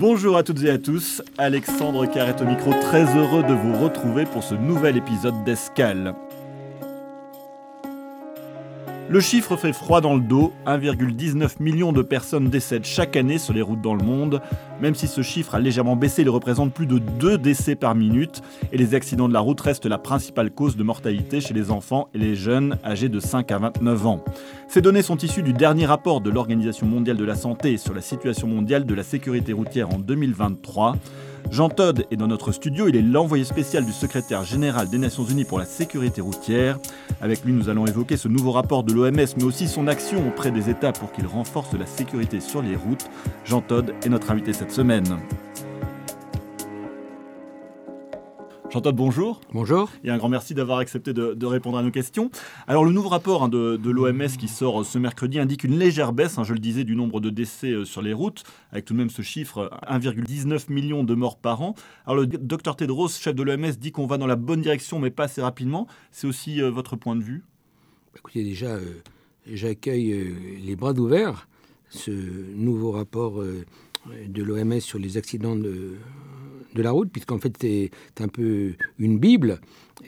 Bonjour à toutes et à tous, Alexandre Carrette au micro, très heureux de vous retrouver pour ce nouvel épisode d'Escale. Le chiffre fait froid dans le dos, 1,19 million de personnes décèdent chaque année sur les routes dans le monde. Même si ce chiffre a légèrement baissé, il représente plus de 2 décès par minute et les accidents de la route restent la principale cause de mortalité chez les enfants et les jeunes âgés de 5 à 29 ans. Ces données sont issues du dernier rapport de l'Organisation mondiale de la santé sur la situation mondiale de la sécurité routière en 2023. Jean Todd est dans notre studio, il est l'envoyé spécial du secrétaire général des Nations Unies pour la sécurité routière. Avec lui, nous allons évoquer ce nouveau rapport de l'OMS, mais aussi son action auprès des États pour qu'il renforce la sécurité sur les routes. Jean Todd est notre invité cette semaine. Jean bonjour. Bonjour. Et un grand merci d'avoir accepté de, répondre à nos questions. Alors, le nouveau rapport hein, de, l'OMS qui sort ce mercredi indique une légère baisse, hein, je le disais, du nombre de décès euh, sur les routes, avec tout de même ce chiffre 1,19 million de morts par an. Alors, le docteur Tedros, chef de l'OMS, dit qu'on va dans la bonne direction, mais pas assez rapidement. C'est aussi euh, votre point de vue? Écoutez, déjà, euh, j'accueille les bras ouverts ce nouveau rapport de l'OMS sur les accidents de, de la route, puisqu'en fait c'est un peu une Bible.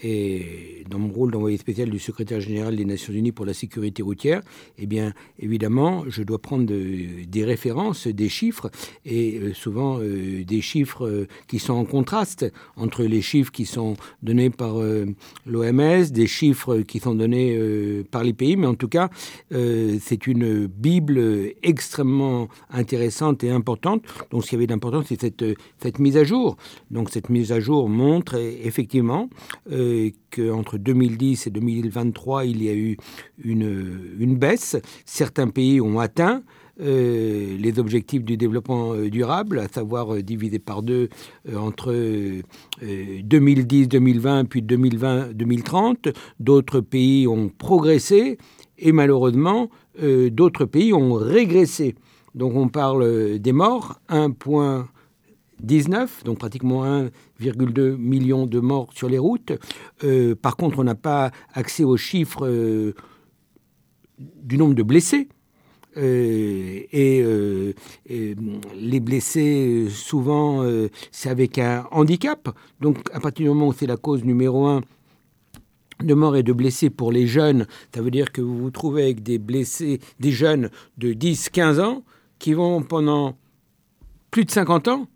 Et dans mon rôle d'envoyé spécial du secrétaire général des Nations Unies pour la sécurité routière, eh bien évidemment, je dois prendre des références, des chiffres, et euh, souvent euh, des chiffres euh, qui sont en contraste entre les chiffres qui sont donnés par l'OMS, des chiffres qui sont donnés par les pays, mais en tout cas, c'est une Bible extrêmement intéressante et importante. Donc ce qui avait d'important, c'est cette mise à jour. Donc cette mise à jour montre effectivement qu'entre 2010 et 2023, il y a eu une, baisse. Certains pays ont atteint euh, les objectifs du développement euh, durable, à savoir euh, divisé par deux entre 2010-2020 puis 2020-2030. D'autres pays ont progressé et malheureusement, d'autres pays ont régressé. Donc on parle des morts, 1,19, donc pratiquement 1 2 millions de morts sur les routes. Euh, par contre, on n'a pas accès aux chiffres euh, du nombre de blessés. Euh, et, les blessés, souvent, c'est avec un handicap. Donc, à partir du moment où c'est la cause numéro un de morts et de blessés pour les jeunes, ça veut dire que vous vous trouvez avec des blessés, des jeunes de 10, 15 ans, qui vont pendant plus de 50 ans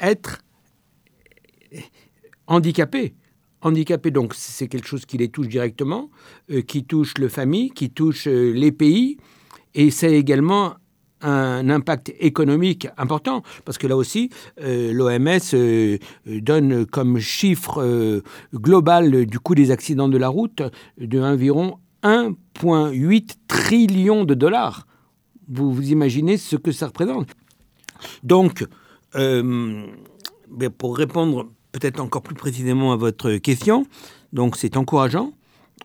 être handicapés. Handicapés, donc c'est quelque chose qui les touche directement, euh, qui touche le famille, qui touche euh, les pays, et c'est également un impact économique important, parce que là aussi, euh, l'OMS donne comme chiffre global du coût des accidents de la route de environ 1,8 trillion de dollars. Vous vous imaginez ce que ça représente. Donc, ben, pour répondre peut-être encore plus précisément à votre question. Donc c'est encourageant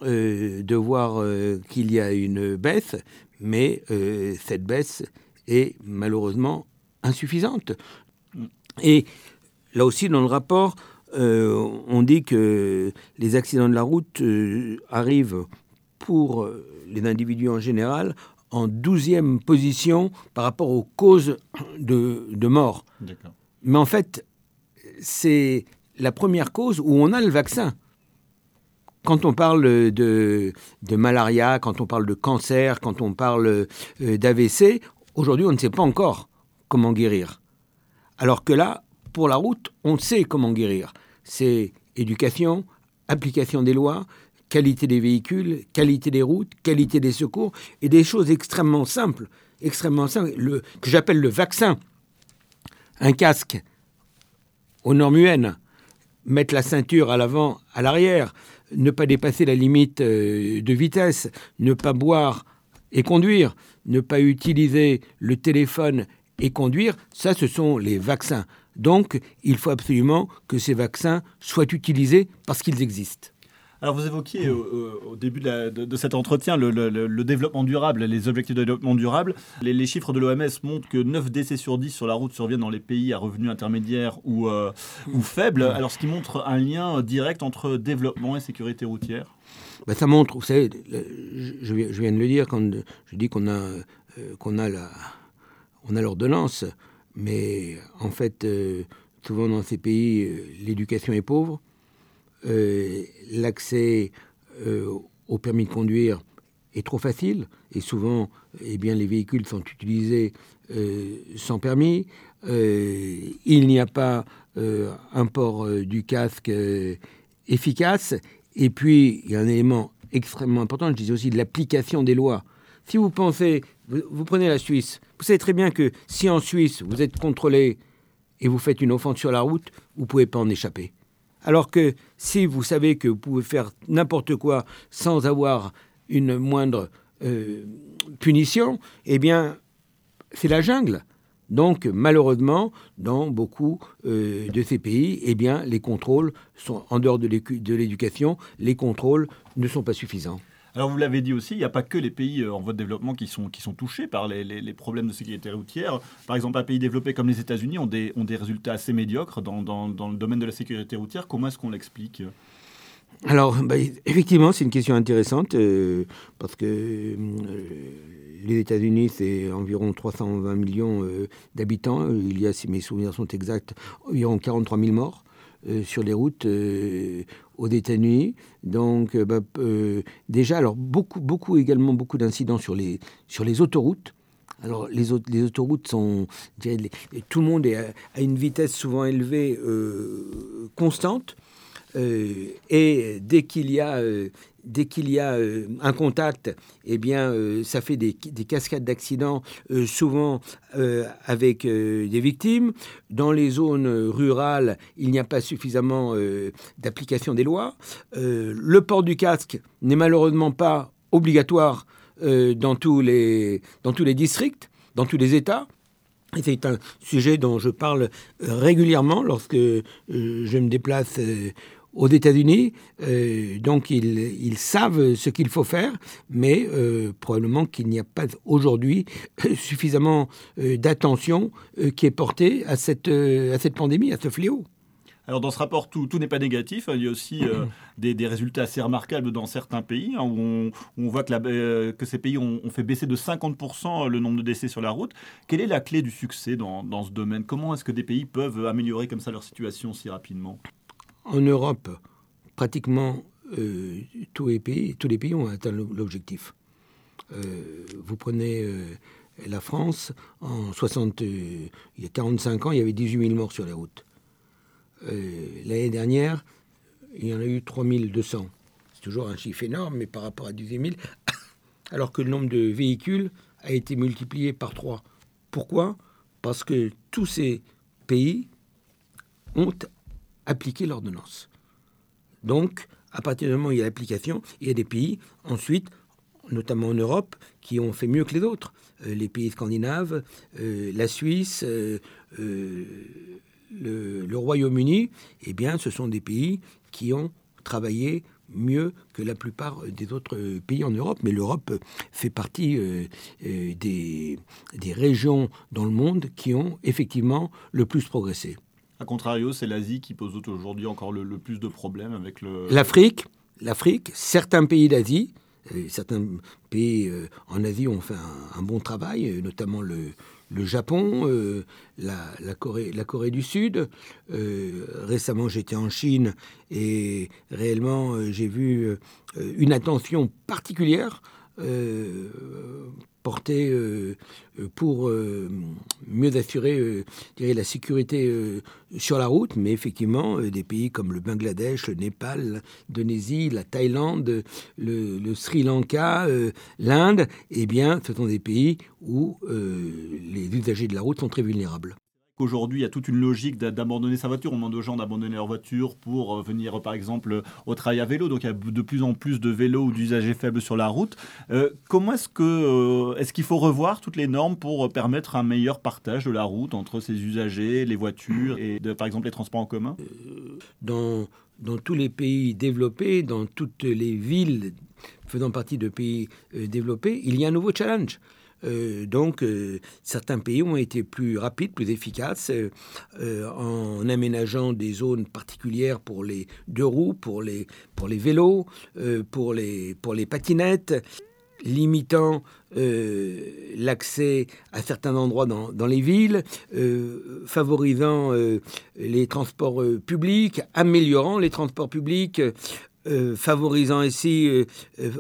euh, de voir euh, qu'il y a une baisse, mais euh, cette baisse est malheureusement insuffisante. Et là aussi, dans le rapport, on dit que les accidents de la route arrivent pour les individus en général en douzième position par rapport aux causes de, de mort. Mais en fait, c'est la première cause où on a le vaccin. Quand on parle de, malaria, quand on parle de cancer, quand on parle euh, d'AVC, aujourd'hui on ne sait pas encore comment guérir. Alors que là, pour la route, on sait comment guérir. C'est éducation, application des lois, qualité des véhicules, qualité des routes, qualité des secours, et des choses extrêmement simples, extrêmement simples, que j'appelle le vaccin. Un casque aux normes UN, mettre la ceinture à l'avant, à l'arrière, ne pas dépasser la limite euh, de vitesse, ne pas boire et conduire, ne pas utiliser le téléphone et conduire, ça ce sont les vaccins. Donc il faut absolument que ces vaccins soient utilisés parce qu'ils existent. Alors vous évoquiez au, début de, cet entretien le, développement durable, les objectifs de développement durable. Les, chiffres de l'OMS montrent que 9 décès sur 10 sur la route surviennent dans les pays à revenus intermédiaires ou, euh, ou faibles. Alors ce qui montre un lien direct entre développement et sécurité routière. Ben, ça montre, vous savez, je, viens de le dire quand je dis qu'on a, euh, qu'on a la, on a l'ordonnance, Mais en fait, souvent dans ces pays, l'éducation est pauvre, l'accès au permis de conduire est trop facile et souvent eh bien, les véhicules sont utilisés sans permis. il n'y a pas un port du casque efficace. Et puis, il y a un élément extrêmement important, je disais aussi de l'application des lois. Si vous pensez, vous, prenez la Suisse, vous savez très bien que si en Suisse vous êtes contrôlé et vous faites une offense sur la route, vous ne pouvez pas en échapper. Alors que si vous savez que vous pouvez faire n'importe quoi sans avoir une moindre euh, punition, eh bien, c'est la jungle. Donc, malheureusement, dans beaucoup euh, de ces pays, eh bien, les contrôles sont en dehors de l'éducation, les contrôles ne sont pas suffisants. Alors vous l'avez dit aussi, il n'y a pas que les pays euh, en voie de développement qui sont, qui sont touchés par les, problèmes de sécurité routière. Par exemple, un pays développé comme les États-Unis ont des, ont des résultats assez médiocres dans, dans, dans le domaine de la sécurité routière. Comment est-ce qu'on l'explique? Alors, bah, effectivement, c'est une question intéressante euh, parce que euh, les États-Unis, c'est environ 320 millions d'habitants. Il y a, si mes souvenirs sont exacts, environ 43 000 morts sur les routes aux États-Unis. Donc, bah, déjà, alors beaucoup, beaucoup également beaucoup d'incidents sur les sur les autoroutes. Alors, les, les autoroutes sont. tout le monde est à, une vitesse souvent élevée, constante. Euh, et dès qu'il y a, euh, dès qu'il y a euh, un contact, eh bien, ça fait des, cascades d'accidents, souvent avec des victimes. Dans les zones rurales, il n'y a pas suffisamment d'application des lois. le port du casque n'est malheureusement pas obligatoire dans, tous les, dans tous les districts, dans tous les États. C'est un sujet dont je parle régulièrement lorsque je me déplace aux États-Unis. Euh, donc ils, savent ce qu'il faut faire, mais euh, probablement qu'il n'y a pas aujourd'hui euh, suffisamment d'attention qui est portée à cette, à cette pandémie, à ce fléau. Alors dans ce rapport, tout, tout n'est pas négatif. Il y a aussi des, des, résultats assez remarquables dans certains pays, hein, où, on, voit que, la, que, ces pays ont, fait baisser de 50% le nombre de décès sur la route. Quelle est la clé du succès dans, dans ce domaine? Comment est-ce que des pays peuvent améliorer comme ça leur situation si rapidement? En Europe, pratiquement euh, tous, les pays, ont atteint l'objectif. Euh, vous prenez euh, la France, en 60, il y a 45 ans, il y avait 18 000 morts sur les routes. L'année dernière, il y en a eu 3200. C'est toujours un chiffre énorme, mais par rapport à 18 000, alors que le nombre de véhicules a été multiplié par 3. Pourquoi? Parce que tous ces pays ont appliquer l'ordonnance. Donc, à partir du moment où il y a l'application, il y a des pays, ensuite, notamment en Europe, qui ont fait mieux que les autres. Euh, les pays scandinaves, euh, la Suisse, euh, le, Royaume-Uni, eh bien, ce sont des pays qui ont travaillé mieux que la plupart des autres pays en Europe. Mais l'Europe fait partie des, des régions dans le monde qui ont effectivement le plus progressé. A contrario, c'est l'Asie qui pose aujourd'hui encore le, plus de problèmes avec le... L'Afrique, l'Afrique, certains pays d'Asie, euh, certains pays euh, en Asie ont fait un, bon travail, euh, notamment le, Japon, la, Corée, la Corée du Sud. récemment, j'étais en Chine et réellement, j'ai vu une attention particulière porté euh, euh, pour euh, mieux assurer la sécurité sur la route, mais effectivement, des pays comme le Bangladesh, le Népal, l'Indonésie, la Thaïlande, le, Sri Lanka, l'Inde, eh bien, ce sont des pays où les usagers de la route sont très vulnérables. Aujourd'hui, il y a toute une logique d'abandonner sa voiture. On demande aux gens d'abandonner leur voiture pour euh, venir, par exemple, au travail à vélo. Donc, il y a de plus en plus de vélos ou d'usagers faibles sur la route. Euh, comment est-ce que euh, est-ce qu'il faut revoir toutes les normes pour permettre un meilleur partage de la route entre ces usagers, les voitures et, par exemple, les transports en commun? Dans, dans tous les pays développés, dans toutes les villes faisant partie de pays développés, il y a un nouveau challenge. Euh, donc, euh, certains pays ont été plus rapides, plus efficaces euh, en aménageant des zones particulières pour les deux roues, pour les, pour les vélos, pour, les, pour les patinettes. limitant l'accès à certains endroits dans, les villes, favorisant les transports publics, améliorant les transports publics, favorisant ainsi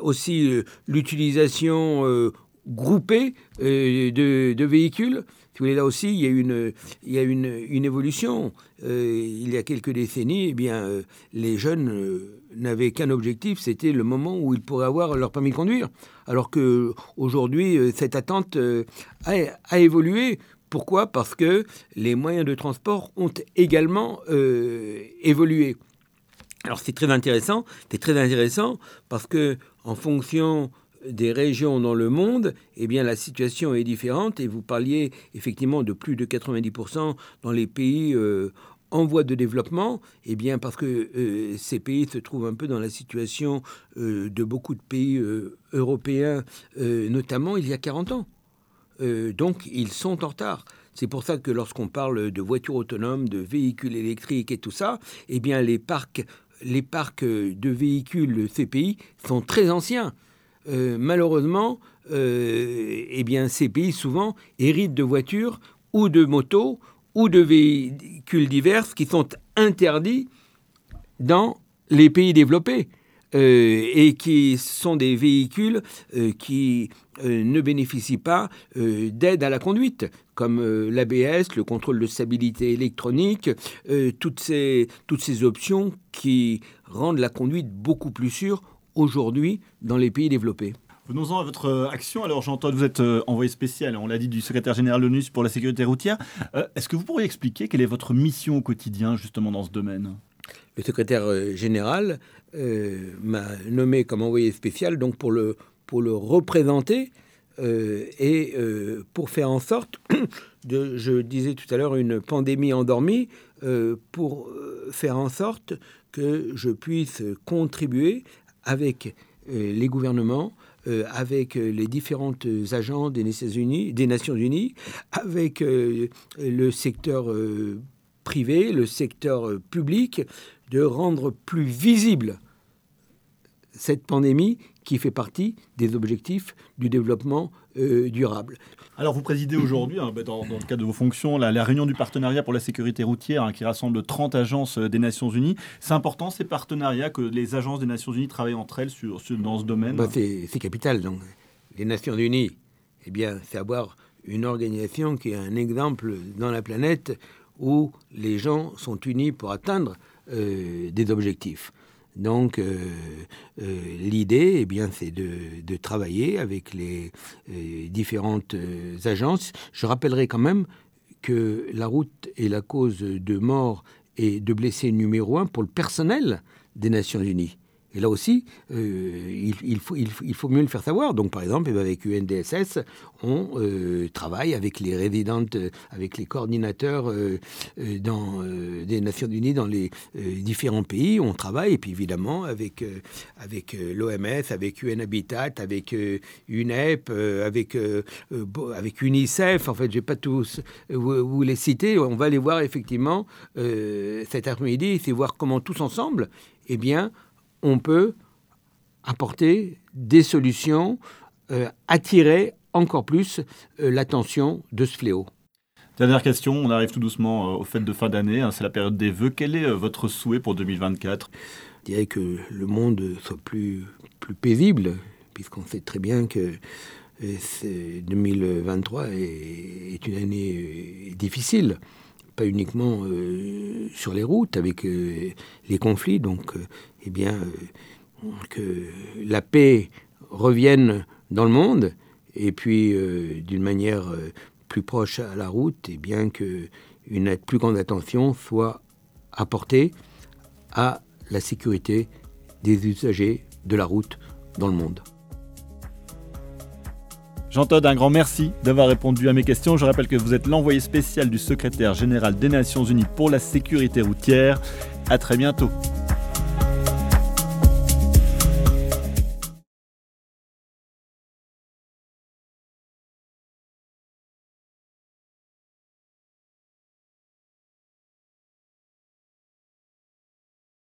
aussi l'utilisation groupée de, véhicules. Si vous voulez, là aussi, il y a une, il y a une, une évolution. il y a quelques décennies, eh bien, les jeunes n'avaient qu'un objectif, c'était le moment où ils pourraient avoir leur permis de conduire. Alors que aujourd'hui, euh, cette attente euh, a, évolué. Pourquoi? Parce que les moyens de transport ont également euh, évolué. Alors c'est très intéressant, c'est très intéressant parce que en fonction des régions dans le monde, eh bien la situation est différente et vous parliez effectivement de plus de 90% dans les pays en voie de développement, eh bien parce que euh, ces pays se trouvent un peu dans la situation euh, de beaucoup de pays euh, européens, notamment il y a 40 ans. donc ils sont en retard. C'est pour ça que lorsqu'on parle de voitures autonomes, de véhicules électriques et tout ça, eh bien les parcs, les parcs de véhicules ces pays sont très anciens. Malheureusement, eh bien ces pays souvent héritent de voitures ou de motos ou de véhicules divers qui sont interdits dans les pays développés euh, et qui sont des véhicules euh, qui euh, ne bénéficient pas d'aide à la conduite, comme l'ABS, le contrôle de stabilité électronique, toutes ces options qui rendent la conduite beaucoup plus sûre aujourd'hui dans les pays développés. Venons-en à votre euh, action. Alors, j'entends que vous êtes euh, envoyé spécial, on l'a dit, du secrétaire général de l'ONU pour la sécurité routière. Euh, est-ce que vous pourriez expliquer quelle est votre mission au quotidien, justement, dans ce domaine? Le secrétaire général m'a nommé comme envoyé spécial donc pour le, pour le représenter et pour faire en sorte de, je disais tout à l'heure, une pandémie endormie, pour faire en sorte que je puisse contribuer avec les gouvernements euh, avec euh, les différentes agents des Nations Unies, des Nations Unies avec euh, le secteur privé, le secteur public, de rendre plus visible cette pandémie qui fait partie des objectifs du développement durable. Alors vous présidez aujourd'hui, hein, dans, le cadre de vos fonctions, la, réunion du partenariat pour la sécurité routière hein, qui rassemble 30 agences euh, des Nations Unies. C'est important ces partenariats que les agences des Nations Unies travaillent entre elles sur, dans ce domaine bah, C'est capital. Donc. Les Nations Unies, eh bien, c'est avoir une organisation qui est un exemple dans la planète où les gens sont unis pour atteindre euh, des objectifs. Donc euh, euh, l'idée, eh bien, c'est de, travailler avec les euh, différentes agences. Je rappellerai quand même que la route est la cause de mort et de blessés numéro un pour le personnel des Nations Unies. Et là aussi, euh, il, faut, mieux le faire savoir. Donc, par exemple, eh ben, avec UNDSS, on euh, travaille avec les résidentes, avec les coordinateurs euh, dans, des Nations Unies dans les différents pays. On travaille, et puis évidemment, avec, avec l'OMS, avec UN Habitat, avec UNEP, avec, avec UNICEF. En fait, je ne vais pas tous vous, vous, les citer. On va les voir effectivement cet après-midi, c'est voir comment tous ensemble, eh bien, on peut apporter des solutions, euh, attirer encore plus euh, l'attention de ce fléau. Dernière question, on arrive tout doucement euh, aux fêtes de fin d'année, hein, c'est la période des vœux. Quel est votre souhait pour 2024 Je dirais que le monde soit plus, plus paisible, puisqu'on sait très bien que 2023 est, une année difficile pas uniquement euh, sur les routes avec euh, les conflits. Donc, euh, eh bien, que la paix revienne dans le monde et puis d'une manière plus proche à la route, et bien que une plus grande attention soit apportée à la sécurité des usagers de la route dans le monde. Jean Todd, un grand merci d'avoir répondu à mes questions. Je rappelle que vous êtes l'envoyé spécial du secrétaire général des Nations Unies pour la sécurité routière. À très bientôt.